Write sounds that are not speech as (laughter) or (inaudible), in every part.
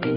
欢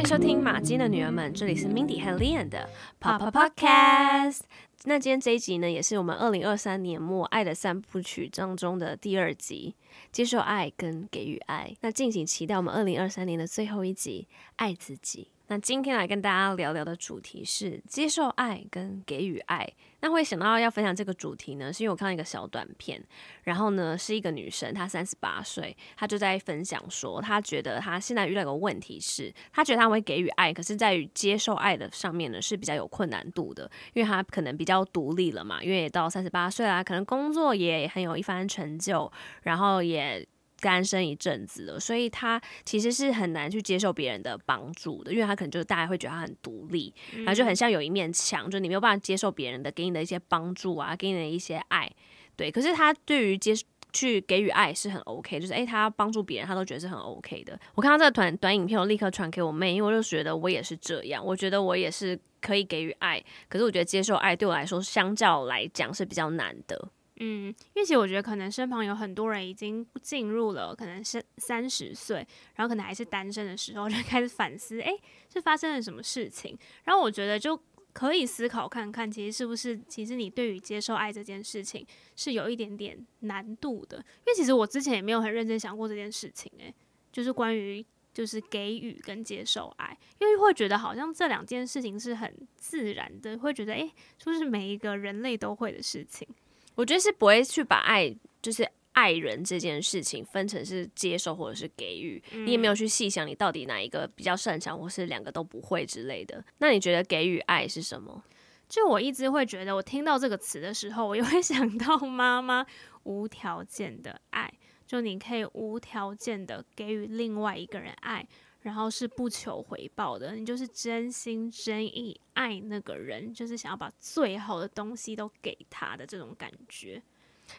迎收听马金的女儿们，这里是 Mindy 和 Lian 的 Papa Podcast。那今天这一集呢，也是我们二零二三年末《爱的三部曲》当中的第二集，接受爱跟给予爱。那敬请期待我们二零二三年的最后一集，爱自己。那今天来跟大家聊聊的主题是接受爱跟给予爱。那会想到要分享这个主题呢，是因为我看到一个小短片，然后呢是一个女生，她三十八岁，她就在分享说，她觉得她现在遇到一个问题是，她觉得她会给予爱，可是在于接受爱的上面呢是比较有困难度的，因为她可能比较独立了嘛，因为到三十八岁啦，可能工作也很有一番成就，然后也。单身一阵子了，所以他其实是很难去接受别人的帮助的，因为他可能就是大家会觉得他很独立，然后就很像有一面墙，就你没有办法接受别人的给你的一些帮助啊，给你的一些爱，对。可是他对于接去给予爱是很 OK，就是诶，他帮助别人，他都觉得是很 OK 的。我看到这个短短影片，我立刻传给我妹，因为我就觉得我也是这样，我觉得我也是可以给予爱，可是我觉得接受爱对我来说，相较来讲是比较难的。嗯，因为其实我觉得可能身旁有很多人已经进入了可能是三十岁，然后可能还是单身的时候，(laughs) 就开始反思，诶，是发生了什么事情？然后我觉得就可以思考看看，其实是不是其实你对于接受爱这件事情是有一点点难度的？因为其实我之前也没有很认真想过这件事情，诶，就是关于就是给予跟接受爱，因为会觉得好像这两件事情是很自然的，会觉得诶，是不是每一个人类都会的事情？我觉得是不会去把爱，就是爱人这件事情分成是接受或者是给予，嗯、你也没有去细想你到底哪一个比较擅长，或是两个都不会之类的。那你觉得给予爱是什么？就我一直会觉得，我听到这个词的时候，我又会 (laughs) 想到妈妈无条件的爱，就你可以无条件的给予另外一个人爱。然后是不求回报的，你就是真心真意爱那个人，就是想要把最好的东西都给他的这种感觉。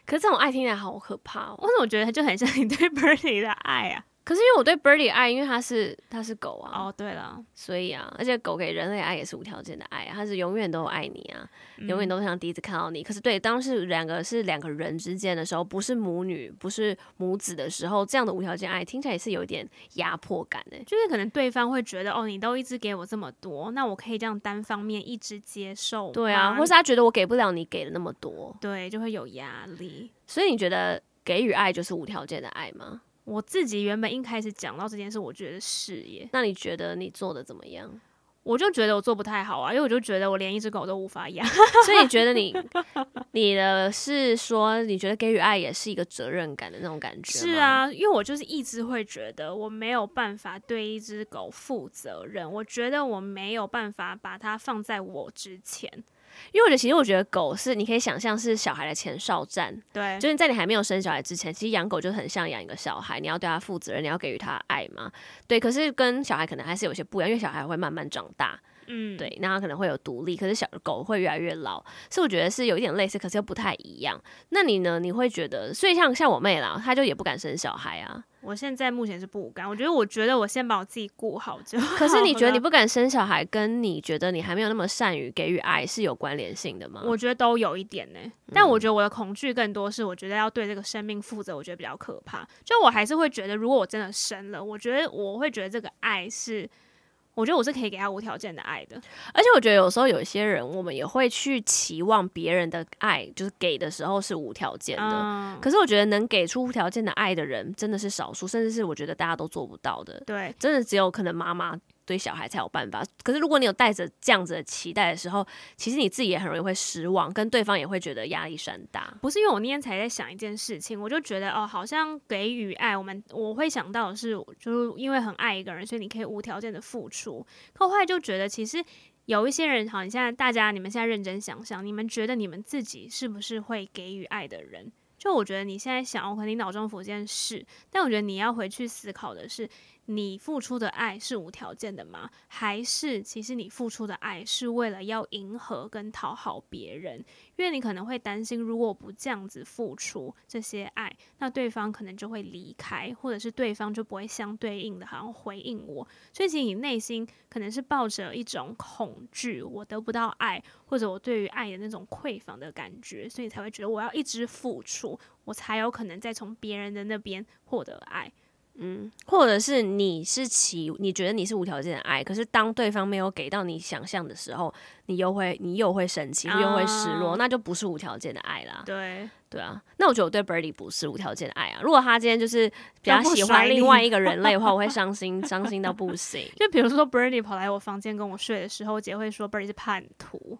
可是这种爱听起来好可怕哦，为什么我觉得就很像你对 (laughs) Bernie 的爱啊？可是因为我对 Birdy 爱，因为它是它是狗啊。哦，对了，所以啊，而且狗给人类爱也是无条件的爱啊，它是永远都爱你啊，嗯、永远都像第一次看到你。可是对，当是两个是两个人之间的时候，不是母女，不是母子的时候，这样的无条件爱听起来也是有一点压迫感的，就是可能对方会觉得哦，你都一直给我这么多，那我可以这样单方面一直接受。对啊，或是他觉得我给不了你给的那么多，对，就会有压力。所以你觉得给予爱就是无条件的爱吗？我自己原本一开始讲到这件事，我觉得是耶。那你觉得你做的怎么样？我就觉得我做不太好啊，因为我就觉得我连一只狗都无法养。(laughs) 所以你觉得你 (laughs) 你的是说，你觉得给予爱也是一个责任感的那种感觉？是啊，因为我就是一直会觉得我没有办法对一只狗负责任，我觉得我没有办法把它放在我之前。因为我觉得，其实我觉得狗是你可以想象是小孩的前哨站，对，就是在你还没有生小孩之前，其实养狗就很像养一个小孩，你要对他负责任，你要给予他爱嘛，对。可是跟小孩可能还是有些不一样，因为小孩会慢慢长大。嗯，对，那他可能会有独立，可是小狗会越来越老，所以我觉得是有一点类似，可是又不太一样。那你呢？你会觉得，所以像像我妹啦，她就也不敢生小孩啊。我现在目前是不敢，我觉得，我觉得我先把我自己顾好就好。(laughs) 可是你觉得你不敢生小孩，跟你觉得你还没有那么善于给予爱是有关联性的吗？我觉得都有一点呢、欸，但我觉得我的恐惧更多是，我觉得要对这个生命负责，我觉得比较可怕。就我还是会觉得，如果我真的生了，我觉得我会觉得这个爱是。我觉得我是可以给他无条件的爱的，而且我觉得有时候有一些人，我们也会去期望别人的爱，就是给的时候是无条件的。嗯。可是我觉得能给出无条件的爱的人真的是少数，甚至是我觉得大家都做不到的。对，真的只有可能妈妈。对小孩才有办法，可是如果你有带着这样子的期待的时候，其实你自己也很容易会失望，跟对方也会觉得压力山大。不是因为我那天才在想一件事情，我就觉得哦，好像给予爱，我们我会想到的是，就是因为很爱一个人，所以你可以无条件的付出。可我后来就觉得，其实有一些人，好，你现在大家你们现在认真想想，你们觉得你们自己是不是会给予爱的人？就我觉得你现在想，我可能脑中浮现是，但我觉得你要回去思考的是。你付出的爱是无条件的吗？还是其实你付出的爱是为了要迎合跟讨好别人？因为你可能会担心，如果不这样子付出这些爱，那对方可能就会离开，或者是对方就不会相对应的好像回应我。所以其实你内心可能是抱着一种恐惧，我得不到爱，或者我对于爱的那种匮乏的感觉，所以才会觉得我要一直付出，我才有可能再从别人的那边获得爱。嗯，或者是你是起，你觉得你是无条件的爱，可是当对方没有给到你想象的时候，你又会你又会生气，又会失落，那就不是无条件的爱啦。对对啊，那我觉得我对 Birdy 不是无条件的爱啊。如果他今天就是比较喜欢另外一个人类的话，我会伤心，(laughs) 伤心到不行。就比如说 Birdy 跑来我房间跟我睡的时候，我姐会说 Birdy 是叛徒。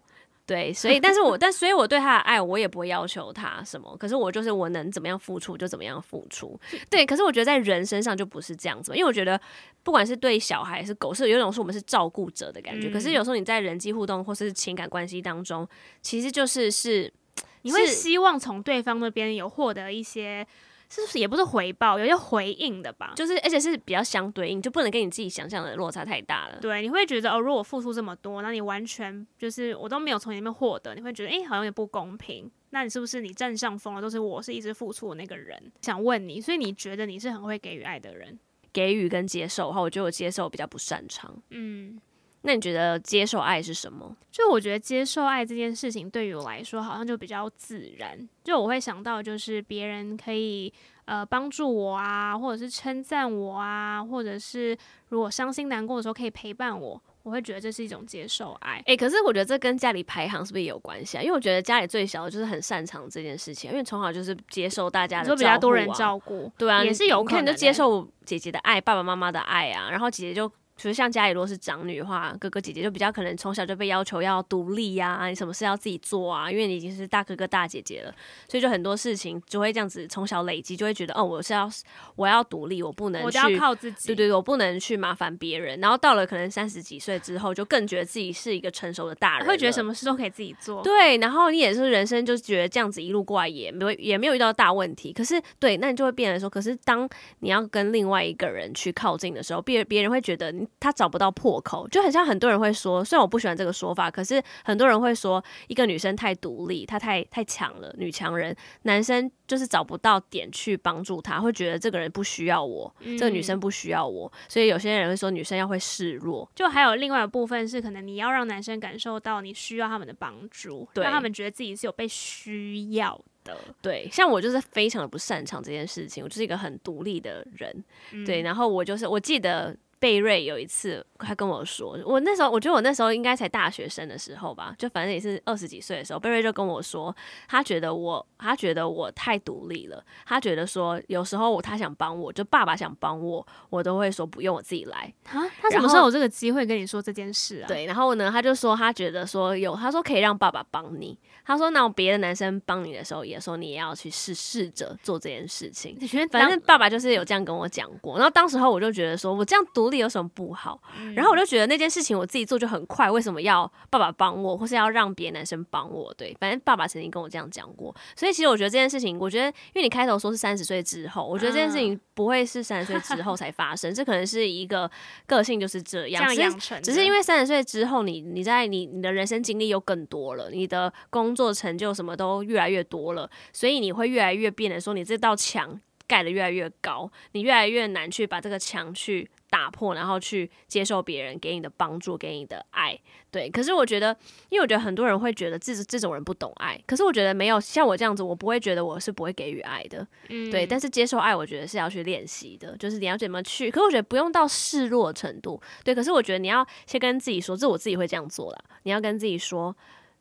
对，所以，但是我，但所以，我对他的爱，我也不会要求他什么。可是，我就是我能怎么样付出就怎么样付出。对，可是我觉得在人身上就不是这样子，因为我觉得不管是对小孩还是狗，是有一种是我们是照顾者的感觉。嗯。可是有时候你在人际互动或是情感关系当中，其实就是是你会希望从对方那边有获得一些。是不是也不是回报，有些回应的吧？就是而且是比较相对应，就不能跟你自己想象的落差太大了。对，你会觉得哦，如果我付出这么多，那你完全就是我都没有从里面获得，你会觉得诶、欸，好像也不公平。那你是不是你占上风了？都是我是一直付出的那个人。想问你，所以你觉得你是很会给予爱的人？给予跟接受的话，我觉得我接受比较不擅长。嗯。那你觉得接受爱是什么？就我觉得接受爱这件事情对于我来说好像就比较自然。就我会想到就是别人可以呃帮助我啊，或者是称赞我啊，或者是如果伤心难过的时候可以陪伴我，我会觉得这是一种接受爱。诶，可是我觉得这跟家里排行是不是也有关系啊？因为我觉得家里最小的就是很擅长这件事情，因为从小就是接受大家的照顾啊，比较多人照顾，对啊，也是有可能就接受姐姐的爱，爸爸妈妈的爱啊，然后姐姐就。就是像家里如果是长女的话，哥哥姐姐就比较可能从小就被要求要独立呀、啊，你什么事要自己做啊，因为你已经是大哥哥大姐姐了，所以就很多事情就会这样子从小累积，就会觉得哦，我是要我要独立，我不能去，我就要靠自己，对对对，我不能去麻烦别人。然后到了可能三十几岁之后，就更觉得自己是一个成熟的大人，会觉得什么事都可以自己做。对，然后你也是人生就觉得这样子一路过来也没有也没有遇到大问题。可是对，那你就会变成说，可是当你要跟另外一个人去靠近的时候，别别人会觉得你他找不到破。口就很像很多人会说，虽然我不喜欢这个说法，可是很多人会说，一个女生太独立，她太太强了，女强人，男生就是找不到点去帮助她，会觉得这个人不需要我，嗯，这个女生不需要我，所以有些人会说女生要会示弱。就还有另外一部分是，可能你要让男生感受到你需要他们的帮助，让他们觉得自己是有被需要的。对，像我就是非常的不擅长这件事情，我就是一个很独立的人，嗯，对，然后我就是我记得。贝瑞有一次，他跟我说，我那时候我觉得我那时候应该才大学生的时候吧，就反正也是二十几岁的时候，贝瑞就跟我说，他觉得我，他觉得我太独立了，他觉得说有时候我他想帮我，就爸爸想帮我，我都会说不用，我自己来啊。他什么时候有这个机会跟你说这件事啊？对，然后呢，他就说他觉得说有，他说可以让爸爸帮你，他说那别的男生帮你的时候，也说你也要去试试着做这件事情。反正爸爸就是有这样跟我讲过，然后当时候我就觉得说我这样独。力有什么不好？然后我就觉得那件事情我自己做就很快，为什么要爸爸帮我，或是要让别的男生帮我？对，反正爸爸曾经跟我这样讲过。所以其实我觉得这件事情，我觉得因为你开头说是三十岁之后，我觉得这件事情不会是三十岁之后才发生，这可能是一个个性就是这样，这样养成。只是因为三十岁之后，你你在你你的人生经历又更多了，你的工作成就什么都越来越多了，所以你会越来越变得说，你这道墙盖的越来越高，你越来越难去把这个墙去。打破，然后去接受别人给你的帮助，给你的爱，对。可是我觉得，因为我觉得很多人会觉得这这种人不懂爱。可是我觉得没有像我这样子，我不会觉得我是不会给予爱的，嗯，对。但是接受爱，我觉得是要去练习的，就是你要怎么去。可是我觉得不用到示弱程度，对。可是我觉得你要先跟自己说，这我自己会这样做了。你要跟自己说。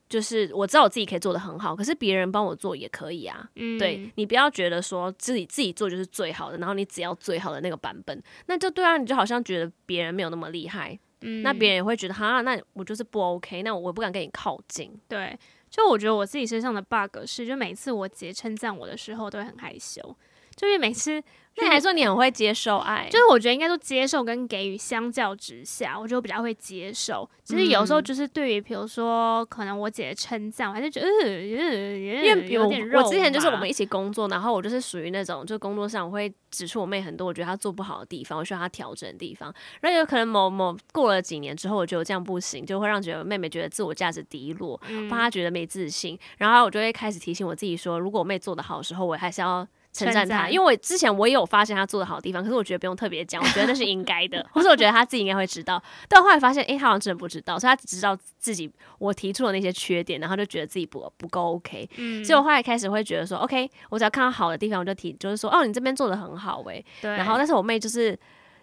就是我知道我自己可以做的很好，可是别人帮我做也可以啊。嗯，对，你不要觉得说自己自己做就是最好的，然后你只要最好的那个版本，那就对啊，你就好像觉得别人没有那么厉害，嗯，那别人也会觉得哈，那我就是不 OK，那我不敢跟你靠近。对，就我觉得我自己身上的 bug 是，就每次我姐称赞我的时候都会很害羞。就是每次。那你还说你很会接受爱，就是我觉得应该说接受跟给予相较之下，我觉得我比较会接受。其实有时候就是对于比如说可能我姐的称赞，我还是觉得，嗯、因为有点肉。我之前就是我们一起工作，然后我就是属于那种，就工作上我会指出我妹很多我觉得她做不好的地方，我需要她调整的地方。然后有可能某某过了几年之后，我觉得这样不行，就会让觉得妹妹觉得自我价值低落，让她觉得没自信。然后我就会开始提醒我自己说，如果我妹做的好的时候，我还是要。称赞他，因为我之前我也有发现他做的好的地方，可是我觉得不用特别讲，我觉得那是应该的，(laughs) 或是我觉得他自己应该会知道。但后来发现，哎、欸，他好像真的不知道，所以他只知道自己我提出的那些缺点，然后就觉得自己不不够 OK。嗯，所以我后来开始会觉得说，OK，我只要看到好的地方，我就提，就是说，哦，你这边做的很好，哎。对。然后，但是我妹就是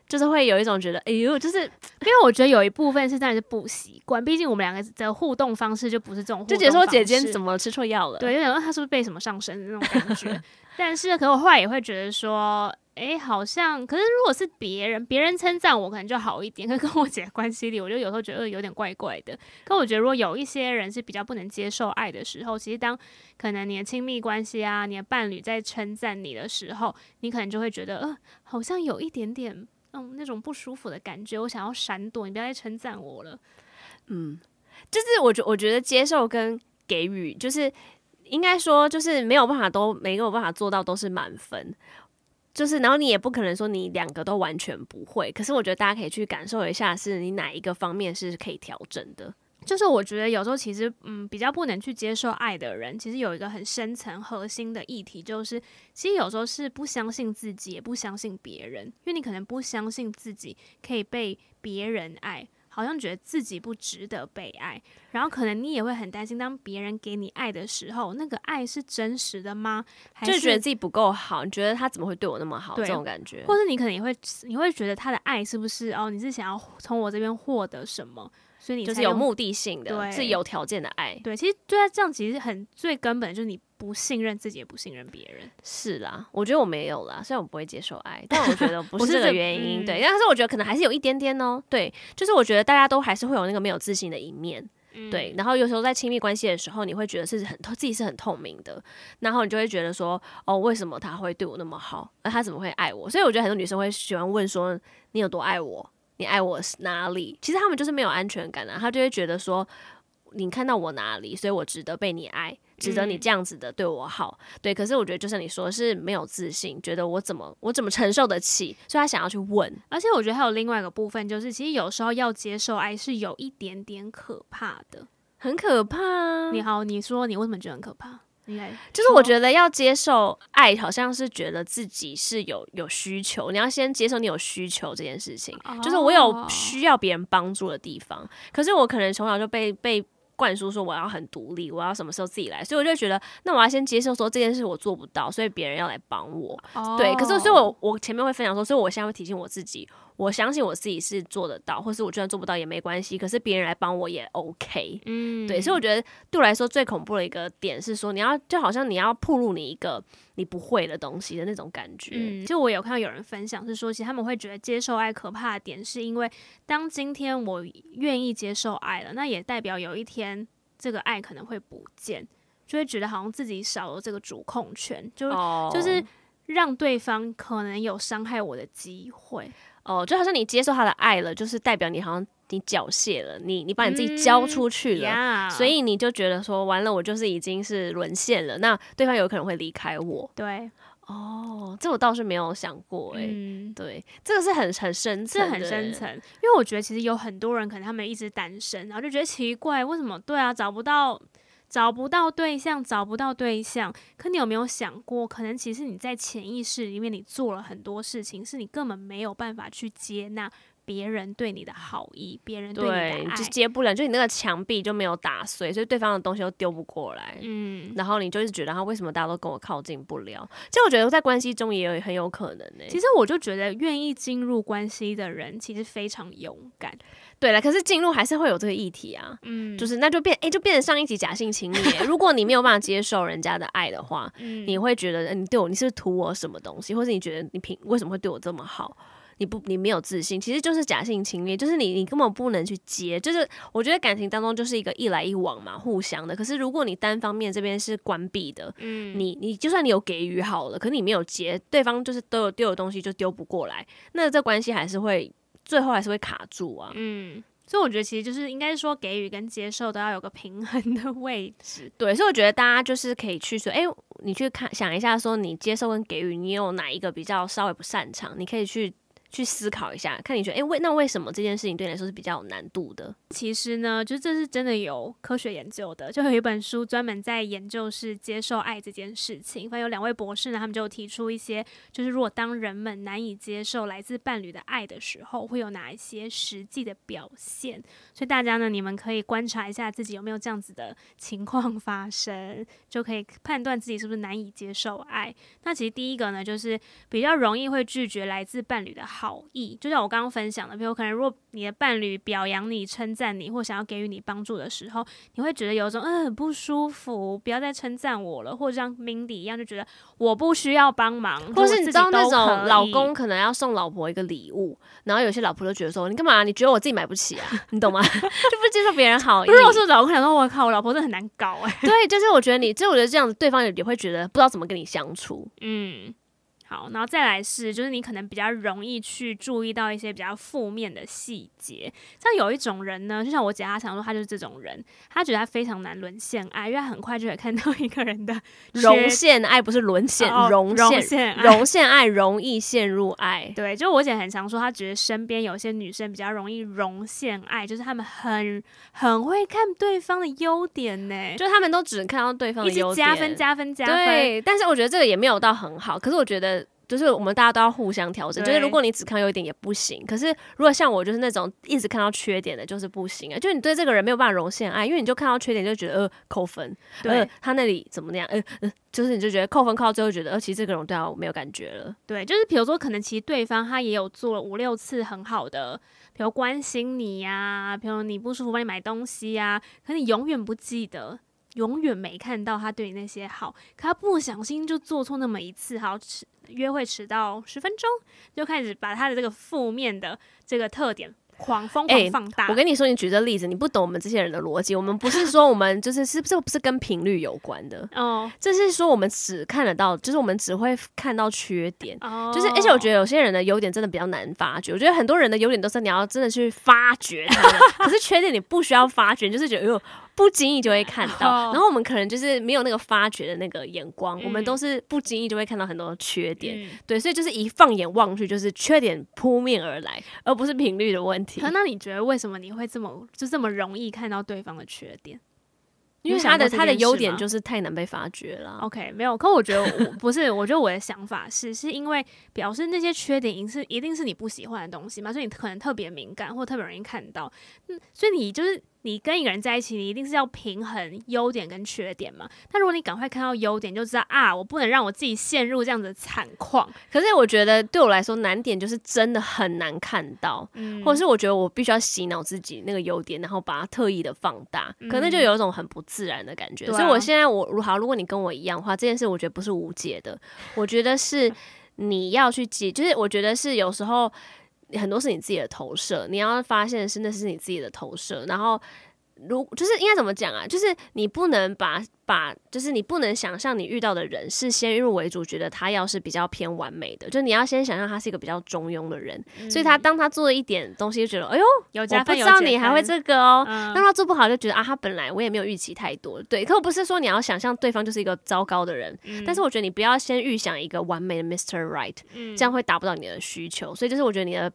就是会有一种觉得，哎呦，就是 (laughs) 因为我觉得有一部分是真的是不习惯，毕竟我们两个的互动方式就不是这种。就觉得说姐姐怎么吃错药了？对，就想说她是不是被什么上身的那种感觉。(laughs) 但是，可我后来也会觉得说，诶、好像，可是如果是别人，别人称赞我，可能就好一点。可是跟我姐关系里，我就有时候觉得有点怪怪的。可我觉得，如果有一些人是比较不能接受爱的时候，其实当可能你的亲密关系啊，你的伴侣在称赞你的时候，你可能就会觉得，呃，好像有一点点，嗯，那种不舒服的感觉，我想要闪躲，你不要再称赞我了。嗯，就是我觉我觉得接受跟给予，就是。应该说，就是没有办法都没有办法做到都是满分，就是然后你也不可能说你两个都完全不会。可是我觉得大家可以去感受一下，是你哪一个方面是可以调整的。就是我觉得有时候其实嗯比较不能去接受爱的人，其实有一个很深层核心的议题，就是其实有时候是不相信自己，也不相信别人，因为你可能不相信自己可以被别人爱。好像觉得自己不值得被爱，然后可能你也会很担心，当别人给你爱的时候，那个爱是真实的吗？还是就觉得自己不够好？你觉得他怎么会对我那么好？这种感觉，或者你可能也会，你会觉得他的爱是不是哦？你是想要从我这边获得什么？所以你就是有目的性的，对，是有条件的爱。对，其实对他这样，其实很最根本就是你不信任自己，也不信任别人。是啦，我觉得我没有啦，虽然我不会接受爱，但我觉得 (laughs) 不是这个原因。嗯、对，但是我觉得可能还是有一点点哦、喔。对，就是我觉得大家都还是会有那个没有自信的一面。嗯、对，然后有时候在亲密关系的时候，你会觉得是很自己是很透明的，然后你就会觉得说，哦，为什么他会对我那么好？那他怎么会爱我？所以我觉得很多女生会喜欢问说，你有多爱我？你爱我是哪里？其实他们就是没有安全感啊，他就会觉得说，你看到我哪里，所以我值得被你爱，值得你这样子的对我好。嗯、对，可是我觉得就像你说，是没有自信，觉得我怎么我怎么承受得起，所以他想要去问。而且我觉得还有另外一个部分，就是其实有时候要接受爱是有一点点可怕的，很可怕。你好，你说你为什么觉得很可怕？就是我觉得要接受爱，好像是觉得自己是有有需求，你要先接受你有需求这件事情。就是我有需要别人帮助的地方，可是我可能从小就被被。灌输说我要很独立，我要什么时候自己来，所以我就觉得，那我要先接受说这件事我做不到，所以别人要来帮我。Oh. 对，可是所以我我前面会分享说，所以我现在会提醒我自己，我相信我自己是做得到，或是我就算做不到也没关系，可是别人来帮我也 OK。嗯，对，所以我觉得对我来说最恐怖的一个点是说，你要就好像你要暴露你一个你不会的东西的那种感觉。嗯，就我有看到有人分享是说，其实他们会觉得接受爱可怕的点，是因为当今天我愿意接受爱了，那也代表有一天。这个爱可能会不见，就会觉得好像自己少了这个主控权，就、oh. 就是让对方可能有伤害我的机会。哦，oh, 就好像你接受他的爱了，就是代表你好像你缴械了，你你把你自己交出去了，嗯 yeah. 所以你就觉得说完了，我就是已经是沦陷了，那对方有可能会离开我。对，哦，oh, 这我倒是没有想过、欸，哎、嗯，对，这个是很很深层，很深层，因为我觉得其实有很多人可能他们一直单身，然后就觉得奇怪，为什么？对啊，找不到。找不到对象，找不到对象。可你有没有想过，可能其实你在潜意识里面，你做了很多事情，是你根本没有办法去接纳别人对你的好意，别人对你的爱，对，就接不了，就你那个墙壁就没有打碎，所以对方的东西都丢不过来。嗯，然后你就一直觉得他为什么大家都跟我靠近不了？其实我觉得在关系中也有很有可能呢、欸。其实我就觉得愿意进入关系的人，其实非常勇敢。对了，可是进入还是会有这个议题啊，嗯，就是那就变，哎，就变成上一集假性情侣。如果你没有办法接受人家的爱的话，(laughs) 嗯，你会觉得，你对我，你是图我什么东西，或者你觉得你凭为什么会对我这么好？你不你没有自信，其实就是假性情侣，就是你你根本不能去接。就是我觉得感情当中就是一个一来一往嘛，互相的。可是如果你单方面这边是关闭的，嗯，你你就算你有给予好了，可是你没有接，对方就是都有丢的东西就丢不过来，那这关系还是会最后还是会卡住啊，嗯。所以我觉得其实就是应该说给予跟接受都要有个平衡的位置。对，所以我觉得大家就是可以去说，哎、欸，你去看想一下，说你接受跟给予，你有哪一个比较稍微不擅长，你可以去。去思考一下，看你觉得，诶、为那为什么这件事情对你来说是比较有难度的？其实呢，就这是真的有科学研究的，就有一本书专门在研究是接受爱这件事情。反正有两位博士呢，他们就提出一些，就是如果当人们难以接受来自伴侣的爱的时候，会有哪一些实际的表现。所以大家呢，你们可以观察一下自己有没有这样子的情况发生，就可以判断自己是不是难以接受爱。那其实第一个呢，就是比较容易会拒绝来自伴侣的好。好意，就像我刚刚分享的，比如可能如果你的伴侣表扬你、称赞你，或想要给予你帮助的时候，你会觉得有一种嗯很不舒服，不要再称赞我了，或者像 Mindy 一样，就觉得我不需要帮忙，或是你知道那种老公可能要送老婆一个礼物，然后有些老婆就觉得说你干嘛？你觉得我自己买不起啊？(laughs) 你懂吗？(laughs) 就不接受别人好意。如果是老公想说，我靠，我老婆真的很难搞哎。对，就是我觉得你，就我觉得这样子，对方也也会觉得不知道怎么跟你相处。嗯。好，然后再来是，就是你可能比较容易去注意到一些比较负面的细节。像有一种人呢，就像我姐，她常说，她就是这种人，她觉得她非常难沦陷爱，因为她很快就会看到一个人的容陷爱，不是沦陷，容陷，容 (laughs) 陷爱，容易陷入爱。对，就我姐很常说，她觉得身边有些女生比较容易容陷爱，就是她们很很会看对方的优点呢，就她们都只看到对方的优点，加分加分加分。对，但是我觉得这个也没有到很好，可是我觉得。就是我们大家都要互相调整，就是如果你只看优点也不行，可是如果像我就是那种一直看到缺点的，就是不行啊。就是你对这个人没有办法容陷爱，因为你就看到缺点就觉得呃扣分，对、呃、他那里怎么那样，呃呃，就是你就觉得扣分扣到最后觉得呃其实这个人对我没有感觉了。对，就是比如说可能其实对方他也有做了五六次很好的，比如关心你呀、啊，比如你不舒服帮你买东西呀、啊，可你永远不记得。永远没看到他对你那些好，可他不小心就做错那么一次，好迟约会迟到十分钟，就开始把他的这个负面的这个特点。狂疯狂放大、欸！我跟你说，你举这例子，你不懂我们这些人的逻辑。我们不是说我们就是是不是不是跟频率有关的哦，这是说我们只看得到，就是我们只会看到缺点。哦，就是而且我觉得有些人的优点真的比较难发掘。我觉得很多人的优点都是你要真的去发掘他的，(laughs) 可是缺点你不需要发掘，就是觉得哟不经意就会看到。然后我们可能就是没有那个发掘的那个眼光，我们都是不经意就会看到很多缺点。对，所以就是一放眼望去，就是缺点扑面而来，而不是频率的问题。可那你觉得为什么你会这么就这么容易看到对方的缺点？因为他的他的优点就是太难被发掘了。OK，没有。可我觉得 (laughs) 我不是，我觉得我的想法是，是因为表示那些缺点，一是一定是你不喜欢的东西嘛，所以你可能特别敏感，或特别容易看到。嗯，所以你就是。你跟一个人在一起，你一定是要平衡优点跟缺点嘛。但如果你赶快看到优点，就知道啊，我不能让我自己陷入这样子的惨况。可是我觉得对我来说，难点就是真的很难看到，嗯、或者是我觉得我必须要洗脑自己那个优点，然后把它特意的放大，可能就有一种很不自然的感觉。嗯、所以我现在我如好，如果你跟我一样的话，这件事我觉得不是无解的，我觉得是你要去解，就是我觉得是有时候。很多是你自己的投射，你要发现是那是你自己的投射，然后如就是应该怎么讲啊？就是你不能把。把就是你不能想象你遇到的人是先入为主，觉得他要是比较偏完美的，就你要先想象他是一个比较中庸的人，嗯、所以他当他做了一点东西，就觉得哎呦，有加分，我不知道你还会这个哦。当、嗯、他做不好，就觉得啊，他本来我也没有预期太多，对。可我不是说你要想象对方就是一个糟糕的人，嗯、但是我觉得你不要先预想一个完美的 Mr. Right，、嗯、这样会达不到你的需求。所以就是我觉得你的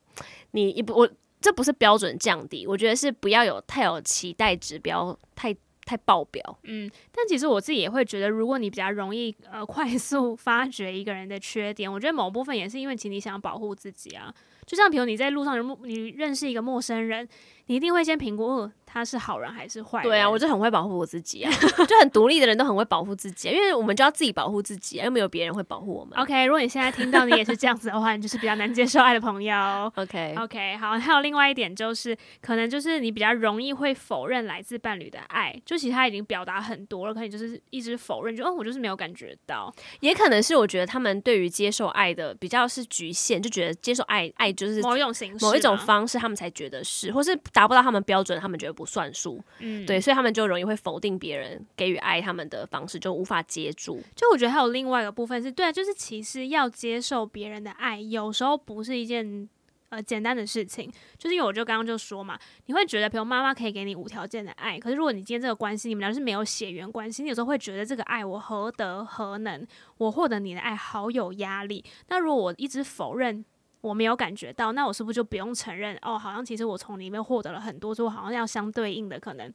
你一不我这不是标准降低，我觉得是不要有太有期待值，不要太。太爆表，嗯，但其实我自己也会觉得，如果你比较容易呃 (laughs) 快速发掘一个人的缺点，我觉得某部分也是因为其实你想要保护自己啊。就像比如你在路上，你认识一个陌生人，你一定会先评估。呃他是好人还是坏人？对啊，我就很会保护我自己啊，(laughs) 就很独立的人都很会保护自己啊，因为我们就要自己保护自己啊，又没有别人会保护我们。OK，如果你现在听到你也是这样子的话，你就是比较难接受爱的朋友。(laughs) OK OK，好，还有另外一点就是，可能就是你比较容易会否认来自伴侣的爱，就其实他已经表达很多了，可能就是一直否认，就哦，我就是没有感觉到。也可能是我觉得他们对于接受爱的比较是局限，就觉得接受爱爱就是某一种形式、某一种方式，他们才觉得是，或是达不到他们标准，他们觉得不算数。嗯，对，所以他们就容易会否定别人给予爱他们的方式，就无法接住。就我觉得还有另外一个部分是，对啊，就是其实要接受别人的爱，有时候不是一件呃简单的事情。就是因为我就刚刚就说嘛，你会觉得，比如妈妈可以给你无条件的爱，可是如果你今天这个关系，你们俩是没有血缘关系，你有时候会觉得这个爱我何德何能，我获得你的爱好有压力。那如果我一直否认。我没有感觉到，那我是不是就不用承认？哦，好像其实我从里面获得了很多，所以我好像要相对应的可能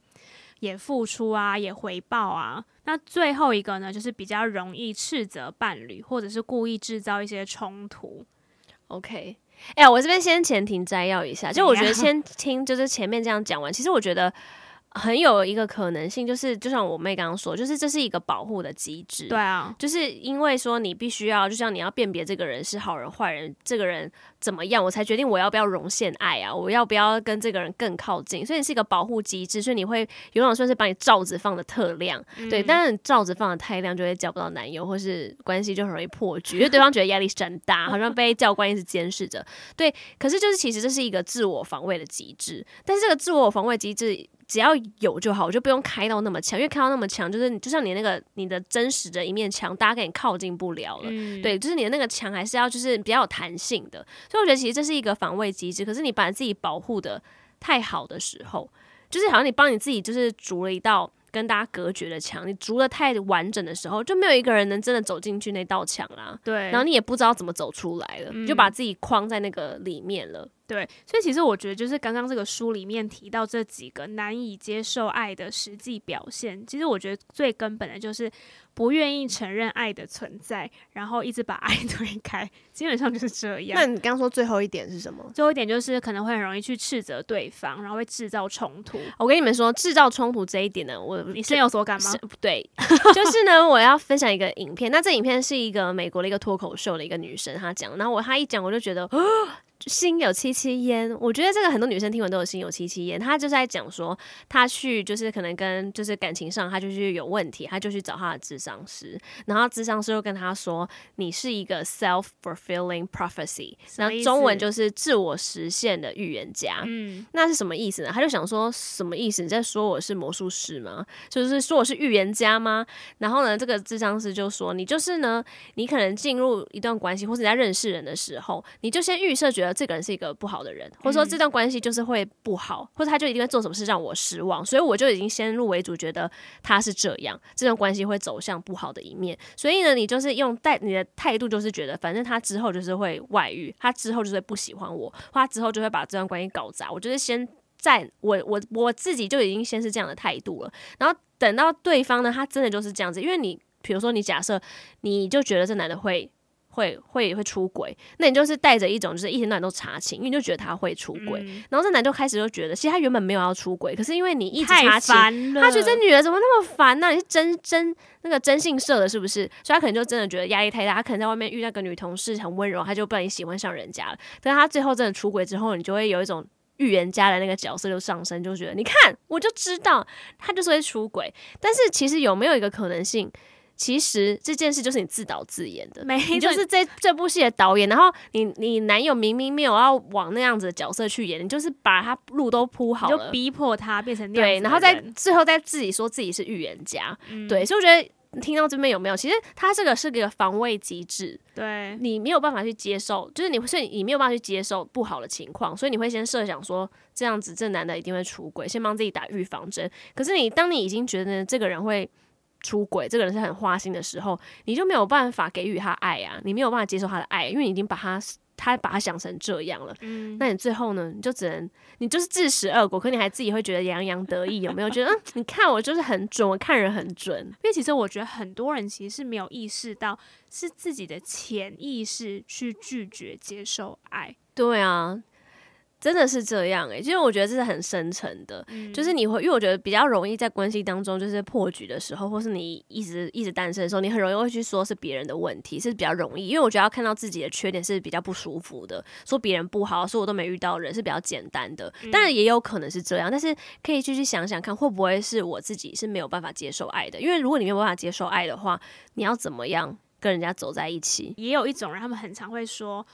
也付出啊，也回报啊。那最后一个呢，就是比较容易斥责伴侣，或者是故意制造一些冲突。OK，哎呀，我这边先前庭摘要一下，就我觉得 (laughs) 先听，就是前面这样讲完，其实我觉得。很有一个可能性，就是就像我妹刚刚说，就是这是一个保护的机制。对啊，就是因为说你必须要，就像你要辨别这个人是好人坏人，这个人怎么样，我才决定我要不要容现爱啊，我要不要跟这个人更靠近。所以是一个保护机制，所以你会有种算是把你罩子放的特亮，嗯、对。但是你罩子放的太亮，就会交不到男友，或是关系就很容易破局，因为对方觉得压力山大，好像被教官一直监视着。对，可是就是其实这是一个自我防卫的机制，但是这个自我防卫机制。只要有就好，我就不用开到那么强，因为开到那么强，就是就像你那个你的真实的一面墙，大家跟你靠近不了了。嗯、对，就是你的那个墙还是要就是比较有弹性的。所以我觉得其实这是一个防卫机制。可是你把自己保护的太好的时候，就是好像你帮你自己就是筑了一道跟大家隔绝的墙，你筑的太完整的时候，就没有一个人能真的走进去那道墙啦。对，然后你也不知道怎么走出来了，嗯、就把自己框在那个里面了。对，所以其实我觉得，就是刚刚这个书里面提到这几个难以接受爱的实际表现，其实我觉得最根本的就是不愿意承认爱的存在，然后一直把爱 (laughs) 推开，基本上就是这样。那你刚刚说最后一点是什么？最后一点就是可能会很容易去斥责对方，然后会制造冲突。我跟你们说，制造冲突这一点呢，我你深有所感吗？对，(laughs) 就是呢，我要分享一个影片。那这影片是一个美国的一个脱口秀的一个女生她讲，然后我她一讲我就觉得。(gasps) 心有戚戚焉，我觉得这个很多女生听完都有心有戚戚焉。她就是在讲说，她去就是可能跟就是感情上，她就是有问题，她就去找她的智商师，然后智商师又跟她说，你是一个 self-fulfilling prophecy，然后中文就是自我实现的预言家。嗯，那是什么意思呢？她就想说什么意思？你在说我是魔术师吗？就是说我是预言家吗？然后呢，这个智商师就说，你就是呢，你可能进入一段关系，或者你在认识人的时候，你就先预设觉得。这个人是一个不好的人，或者说这段关系就是会不好，或者他就一定会做什么事让我失望，所以我就已经先入为主，觉得他是这样，这段关系会走向不好的一面。所以呢，你就是用带你的态度，就是觉得反正他之后就是会外遇，他之后就是会不喜欢我，或他之后就会把这段关系搞砸。我就是先在我我我自己就已经先是这样的态度了，然后等到对方呢，他真的就是这样子，因为你比如说你假设你就觉得这男的会。会会会出轨，那你就是带着一种就是一天到晚都查情，因为你就觉得他会出轨，嗯、然后这男就开始就觉得，其实他原本没有要出轨，可是因为你一直查情，他觉得这女的怎么那么烦呢、啊？你是真真那个征信社的，是不是？所以他可能就真的觉得压力太大，他可能在外面遇到个女同事很温柔，他就不小心喜欢上人家了。但是他最后真的出轨之后，你就会有一种预言家的那个角色就上升，就觉得你看我就知道他就是会出轨，但是其实有没有一个可能性？其实这件事就是你自导自演的，没，你就是这这部戏的导演。然后你你男友明明没有要往那样子的角色去演，你就是把他路都铺好了，就逼迫他变成那样子。对，然后再最后再自己说自己是预言家。嗯、对，所以我觉得听到这边有没有？其实他这个是个防卫机制，对你没有办法去接受，就是你所以你没有办法去接受不好的情况，所以你会先设想说这样子这男的一定会出轨，先帮自己打预防针。可是你当你已经觉得这个人会。出轨，这个人是很花心的时候，你就没有办法给予他爱啊，你没有办法接受他的爱，因为你已经把他他把他想成这样了。嗯，那你最后呢？你就只能你就是自食恶果，可你还自己会觉得洋洋得意，有没有觉得？嗯，(laughs) 你看我就是很准，我看人很准。因为其实我觉得很多人其实是没有意识到，是自己的潜意识去拒绝接受爱。对啊。真的是这样哎、欸，其实我觉得这是很深层的，嗯、就是你会，因为我觉得比较容易在关系当中，就是破局的时候，或是你一直一直单身的时候，你很容易会去说是别人的问题，是比较容易，因为我觉得要看到自己的缺点是比较不舒服的，说别人不好，说我都没遇到人是比较简单的，当然也有可能是这样，但是可以继续想想看，会不会是我自己是没有办法接受爱的，因为如果你没有办法接受爱的话，你要怎么样？跟人家走在一起，也有一种人，他们很常会说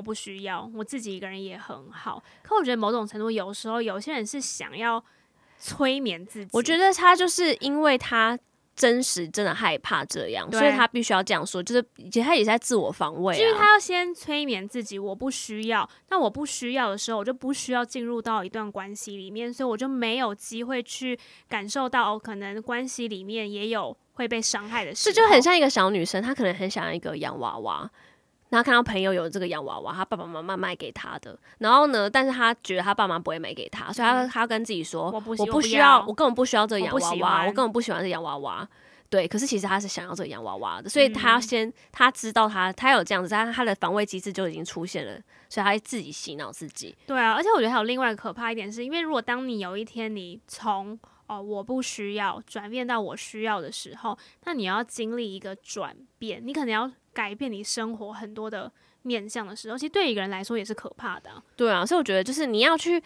我不需要，我自己一个人也很好。可我觉得某种程度，有时候有些人是想要催眠自己。我觉得他就是因为他真实真的害怕这样，所以他必须要这样说，就是其实他也在自我防卫啊。就是他要先催眠自己，我不需要。那我不需要的时候，我就不需要进入到一段关系里面，所以我就没有机会去感受到，可能关系里面也有。会被伤害的事，这就很像一个小女生，她可能很想要一个洋娃娃，然后看到朋友有这个洋娃娃，他爸爸妈妈卖给他的，然后呢，但是他觉得他爸妈不会买给他，所以他他跟自己说，我不我不需要，我根本不需要这个洋娃娃，我，我根本不喜欢这洋娃娃。对，可是其实他是想要这个洋娃娃的，所以他要先他知道他他有这样子，但他的防卫机制就已经出现了，所以他自己洗脑自己。对啊，而且我觉得还有另外可怕一点，是因为如果当你有一天你从哦，我不需要转变到我需要的时候，那你要经历一个转变，你可能要改变你生活很多的面向的时候，其实对一个人来说也是可怕的啊。对啊，所以我觉得就是你要去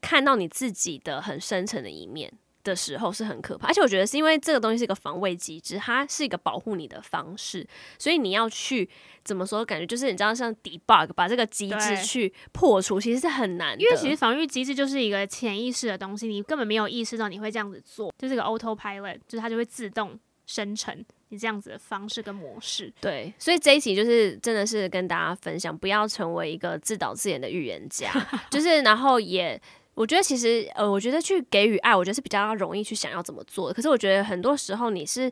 看到你自己的很深层的一面。的时候是很可怕，而且我觉得是因为这个东西是一个防卫机制，它是一个保护你的方式，所以你要去怎么说？感觉就是你知道，像 debug 把这个机制去破除，其实是很难的。因为其实防御机制就是一个潜意识的东西，你根本没有意识到你会这样子做，就是个 autopilot，就是它就会自动生成你这样子的方式跟模式。对，所以这一集就是真的是跟大家分享，不要成为一个自导自演的预言家，(laughs) 就是然后也。我觉得其实，呃，我觉得去给予爱，我觉得是比较容易去想要怎么做的。可是我觉得很多时候你是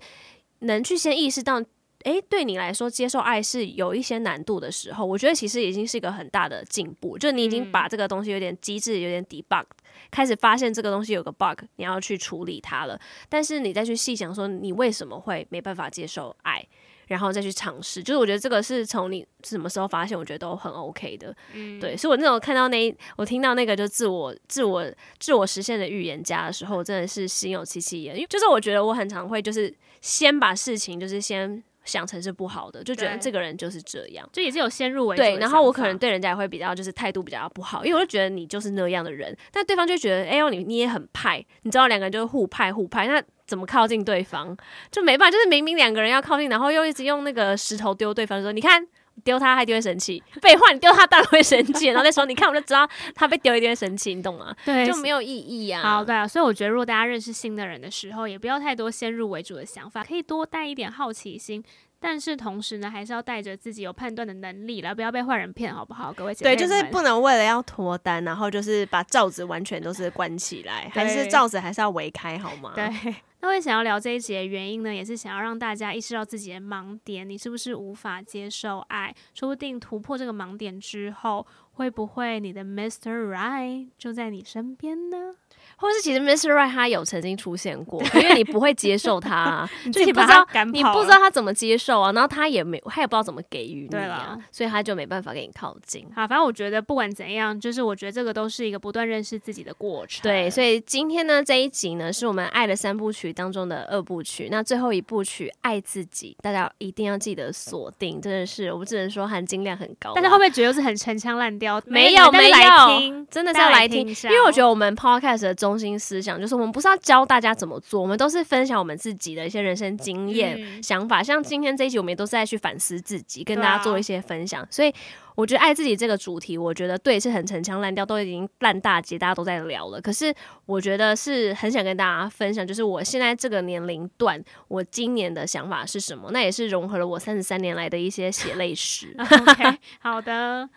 能去先意识到，诶，对你来说接受爱是有一些难度的时候，我觉得其实已经是一个很大的进步。就你已经把这个东西有点机制，有点 debug，开始发现这个东西有个 bug，你要去处理它了。但是你再去细想说，你为什么会没办法接受爱？然后再去尝试，就是我觉得这个是从你什么时候发现，我觉得都很 OK 的，嗯，对。所以我那种看到那，我听到那个就自我、自我、自我实现的预言家的时候，真的是心有戚戚焉，因为就是我觉得我很常会就是先把事情就是先想成是不好的，就觉得这个人就是这样，就也是有先入为主。对，然后我可能对人家也会比较就是态度比较不好，因为我就觉得你就是那样的人，但对方就觉得哎呦你你也很派，你知道两个人就是互派互派那。怎么靠近对方就没办法，就是明明两个人要靠近，然后又一直用那个石头丢对方，说你看丢他还丢会生气，废话你丢他当然会生气，(laughs) 然后再说你看我就知道他被丢一定会生气，你懂吗？对，就没有意义啊。好，对啊，所以我觉得如果大家认识新的人的时候，也不要太多先入为主的想法，可以多带一点好奇心。但是同时呢，还是要带着自己有判断的能力来，不要被坏人骗，好不好？各位姐妹，对，就是不能为了要脱单，然后就是把罩子完全都是关起来，还是罩子还是要围开，好吗？对。(laughs) 那会想要聊这一节的原因呢，也是想要让大家意识到自己的盲点，你是不是无法接受爱？说不定突破这个盲点之后，会不会你的 Mr. Right 就在你身边呢？或是其实 Mr. Right 他有曾经出现过，因为你不会接受他，啊，(laughs) 你就你不知道你不知道他怎么接受啊，然后他也没他也不知道怎么给予你啊，所以他就没办法给你靠近。好，反正我觉得不管怎样，就是我觉得这个都是一个不断认识自己的过程。对，所以今天呢这一集呢是我们爱的三部曲当中的二部曲，那最后一部曲爱自己，大家一定要记得锁定，真的是我们只能说含金量很高。大家会不会觉得又是很陈腔滥调？没有没有，真的是要来听，因为我觉得我们 Podcast 的中心思想就是。我们不是要教大家怎么做，我们都是分享我们自己的一些人生经验、嗯、想法。像今天这一集，我们也都是在去反思自己，跟大家做一些分享。啊、所以我觉得爱自己这个主题，我觉得对是很陈腔滥调，都已经烂大街，大家都在聊了。可是我觉得是很想跟大家分享，就是我现在这个年龄段，我今年的想法是什么？那也是融合了我三十三年来的一些血泪史。(laughs) OK，好的。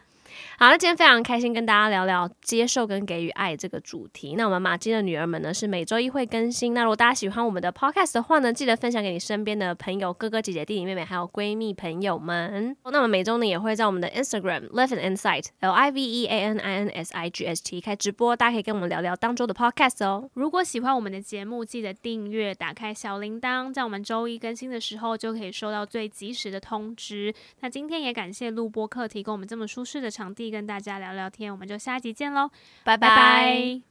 好，那今天非常开心跟大家聊聊接受跟给予爱这个主题。那我们马姬的女儿们呢，是每周一会更新。那如果大家喜欢我们的 podcast 的话呢，记得分享给你身边的朋友、哥哥姐姐、弟弟妹妹，还有闺蜜朋友们。那我们每周呢也会在我们的 Instagram Live and Insight L I V E A N I N S I G H T 开直播，大家可以跟我们聊聊当周的 podcast 哦。如果喜欢我们的节目，记得订阅、打开小铃铛，在我们周一更新的时候就可以收到最及时的通知。那今天也感谢录播客提供我们这么舒适的场。场地跟大家聊聊天。我们就下一集见喽，拜拜拜。